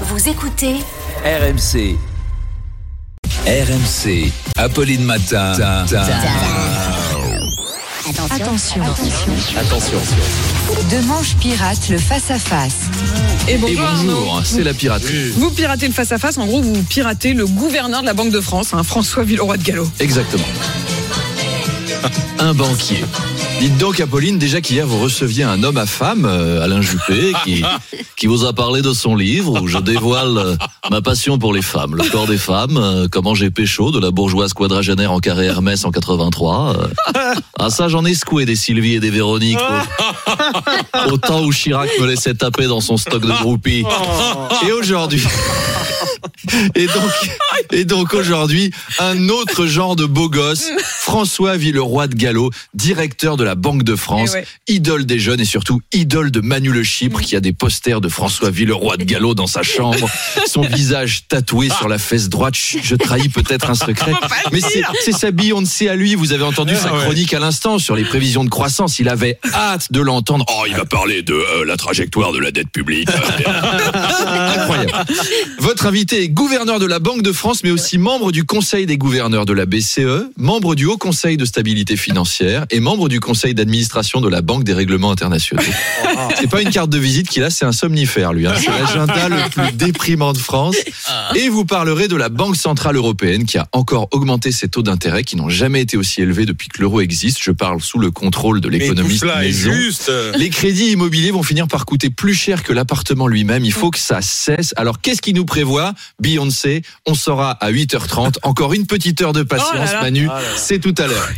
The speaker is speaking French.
Vous écoutez RMC. RMC. Apolline Matin. Attention. Attention. De manche pirate le face-à-face. Et Et bonjour, Arnaud. bonjour, c'est la piraterie. Vous piratez le face-à-face, en gros, vous piratez le gouverneur de la Banque de France, hein, François Villeroy de Gallo. Exactement. Un banquier. Dites donc, Apolline, déjà qu'hier vous receviez un homme à femme, euh, Alain Juppé, qui, qui vous a parlé de son livre où je dévoile euh, ma passion pour les femmes, le corps des femmes, euh, comment j'ai pécho de la bourgeoise quadragénaire en carré Hermès en 83. euh. Ah ça, j'en ai secoué des Sylvie et des Véronique. Au, au temps où Chirac me laissait taper dans son stock de groupies. Et aujourd'hui... Et donc, et donc aujourd'hui, un autre genre de beau gosse, François Villeroy de Gallo, directeur de la Banque de France, Eh ouais. idole des jeunes et surtout idole de Manu Le Chypre qui a des posters de François Villeroy de Gallo dans sa chambre, son visage tatoué sur la fesse droite. Chut, je trahis peut-être un secret, mais c'est sa Beyoncé à lui. Vous avez entendu sa chronique à l'instant sur les prévisions de croissance. Il avait hâte de l'entendre. Oh, il va parler de euh, la trajectoire de la dette publique. Incroyable. Votre invité est gouverneur de la Banque de France, mais aussi membre du Conseil des gouverneurs de la BCE, membre du Haut Conseil de stabilité financière et membre du Conseil d'administration de la Banque des règlements internationaux. C'est pas une carte de visite qu'il a, c'est un somnifère, lui. hein. C'est l'agenda le plus déprimant de France. Et vous parlerez de la Banque Centrale Européenne qui a encore augmenté ses taux d'intérêt qui n'ont jamais été aussi élevés depuis que l'euro existe. Je parle sous le contrôle de l'économiste Maison. juste. Les crédits immobiliers vont finir par coûter plus cher que l'appartement lui-même. Il faut que ça cesse. Alors, qu'est-ce qui nous prévoit? Beyoncé, on saura à 8h30. Encore une petite heure de patience, Oh là là. Manu. C'est tout à l'heure.